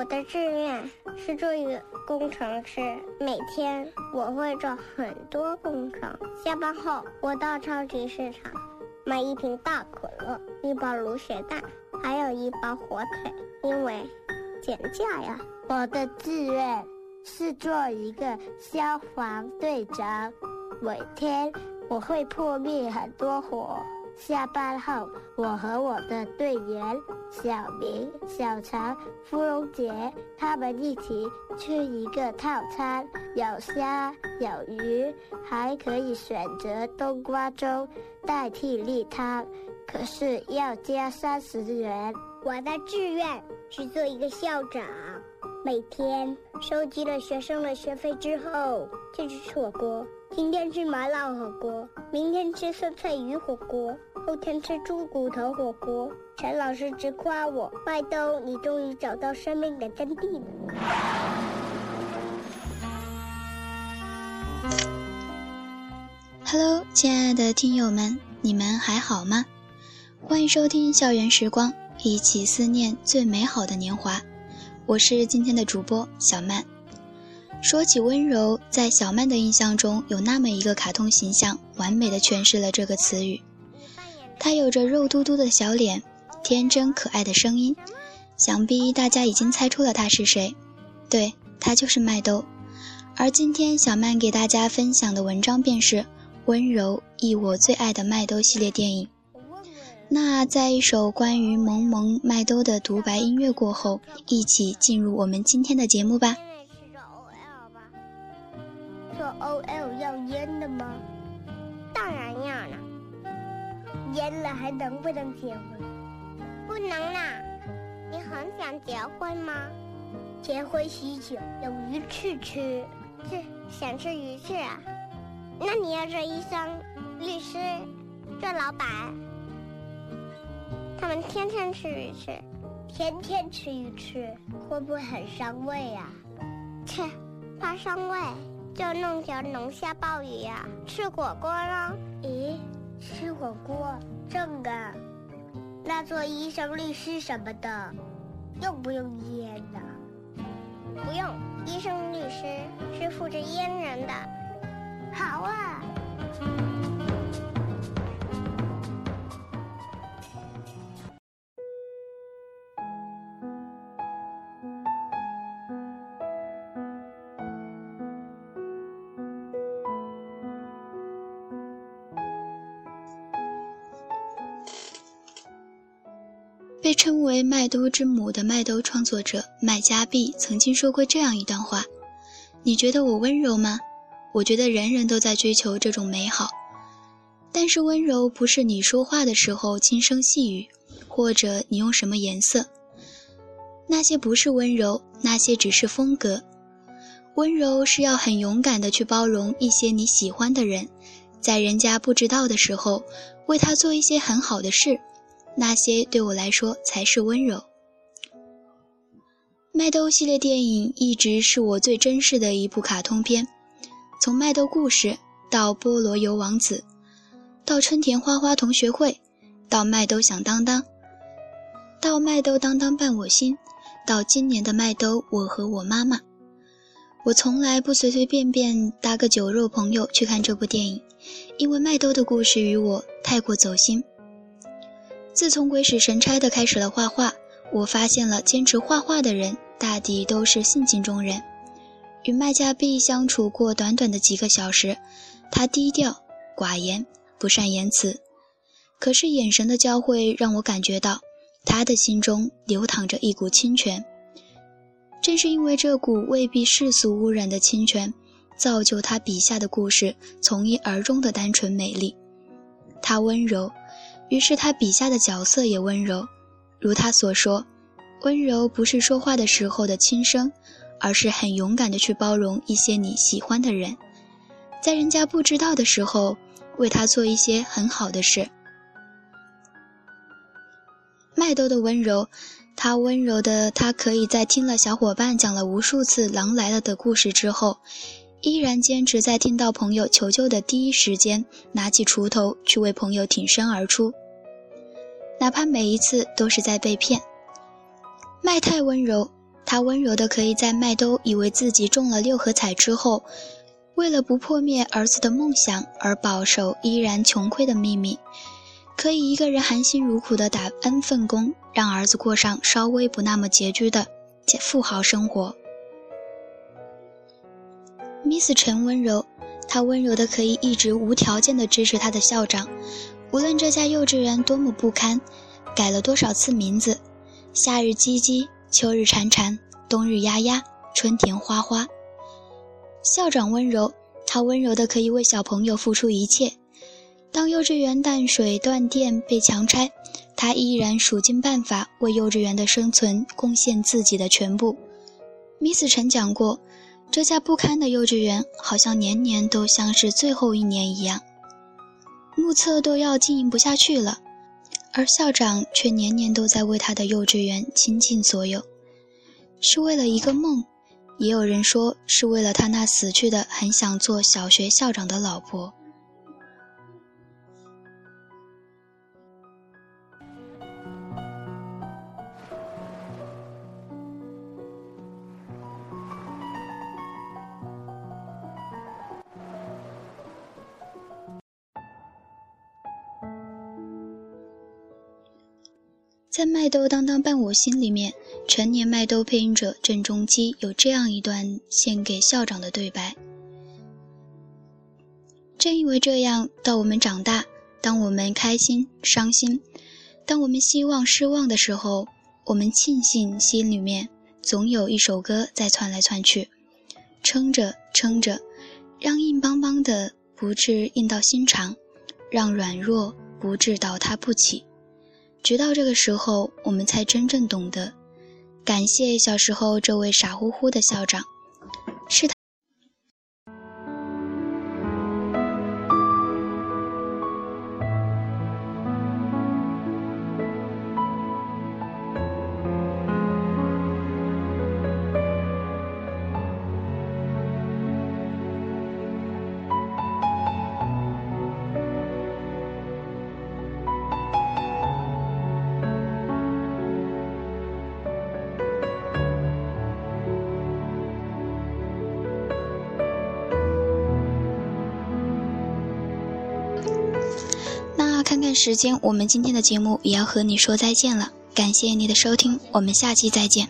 我的志愿是做一个工程师，每天我会做很多工程。下班后，我到超级市场买一瓶大可乐，一包卤血蛋，还有一包火腿，因为减价呀。我的志愿是做一个消防队长，每天我会扑灭很多火。下班后，我和我的队员小明、小常、芙蓉姐他们一起吃一个套餐，有虾有鱼，还可以选择冬瓜粥代替例汤，可是要加三十元。我的志愿是做一个校长，每天收集了学生的学费之后，就去吃火锅。今天吃麻辣火锅，明天吃酸菜鱼火锅。后天吃猪骨头火锅，陈老师直夸我：“麦兜，你终于找到生命的真谛了。” Hello，亲爱的听友们，你们还好吗？欢迎收听《校园时光》，一起思念最美好的年华。我是今天的主播小曼。说起温柔，在小曼的印象中，有那么一个卡通形象，完美的诠释了这个词语。他有着肉嘟嘟的小脸，天真可爱的声音，想必大家已经猜出了他是谁。对，他就是麦兜。而今天小曼给大家分享的文章便是《温柔忆我最爱的麦兜》系列电影。那在一首关于萌萌麦兜的独白音乐过后，一起进入我们今天的节目吧。做 OL 要烟的吗？当然要了。烟了还能不能结婚？不能啦！你很想结婚吗？结婚喜酒有鱼翅吃，是想吃鱼翅啊？那你要做医生、律师、做老板，他们天天吃鱼翅，天天吃鱼翅，会不会很伤胃呀？切，怕伤胃就弄条龙虾鲍鱼呀，吃火锅喽？咦？吃火锅正的，那做医生、律师什么的，用不用烟呢？不用，医生、律师是负责烟人的。好啊。被称为“麦兜之母”的麦兜创作者麦家碧曾经说过这样一段话：“你觉得我温柔吗？我觉得人人都在追求这种美好。但是温柔不是你说话的时候轻声细语，或者你用什么颜色。那些不是温柔，那些只是风格。温柔是要很勇敢的去包容一些你喜欢的人，在人家不知道的时候，为他做一些很好的事。”那些对我来说才是温柔。麦兜系列电影一直是我最珍视的一部卡通片，从麦兜故事到菠萝油王子，到春田花花同学会，到麦兜响当当，到麦兜当当伴我心，到今年的麦兜我和我妈妈，我从来不随随便便搭个酒肉朋友去看这部电影，因为麦兜的故事与我太过走心。自从鬼使神差的开始了画画，我发现了坚持画画的人大抵都是性情中人。与麦家碧相处过短短的几个小时，他低调寡言，不善言辞，可是眼神的交汇让我感觉到他的心中流淌着一股清泉。正是因为这股未必世俗污染的清泉，造就他笔下的故事从一而终的单纯美丽。他温柔。于是他笔下的角色也温柔，如他所说，温柔不是说话的时候的轻声，而是很勇敢的去包容一些你喜欢的人，在人家不知道的时候，为他做一些很好的事。麦兜的温柔，他温柔的，他可以在听了小伙伴讲了无数次《狼来了》的故事之后。依然坚持在听到朋友求救的第一时间，拿起锄头去为朋友挺身而出，哪怕每一次都是在被骗。麦太温柔，他温柔的可以在麦兜以为自己中了六合彩之后，为了不破灭儿子的梦想而保守依然穷困的秘密，可以一个人含辛茹苦的打 n 份工，让儿子过上稍微不那么拮据的富豪生活。Miss 陈温柔，她温柔的可以一直无条件的支持她的校长，无论这家幼稚园多么不堪，改了多少次名字，夏日唧唧，秋日潺潺，冬日丫丫，春天花花。校长温柔，他温柔的可以为小朋友付出一切。当幼稚园断水断电被强拆，他依然数尽办法为幼稚园的生存贡献自己的全部。Miss 陈讲过。这家不堪的幼稚园，好像年年都像是最后一年一样，目测都要经营不下去了，而校长却年年都在为他的幼稚园倾尽所有，是为了一个梦，也有人说是为了他那死去的很想做小学校长的老婆。在《麦兜当当伴我心》里面，成年麦兜配音者郑中基有这样一段献给校长的对白：正因为这样，到我们长大，当我们开心、伤心，当我们希望、失望的时候，我们庆幸心里面总有一首歌在窜来窜去，撑着撑着，让硬邦邦的不至硬到心肠，让软弱不至倒塌不起。直到这个时候，我们才真正懂得，感谢小时候这位傻乎乎的校长，是他。看时间，我们今天的节目也要和你说再见了。感谢你的收听，我们下期再见。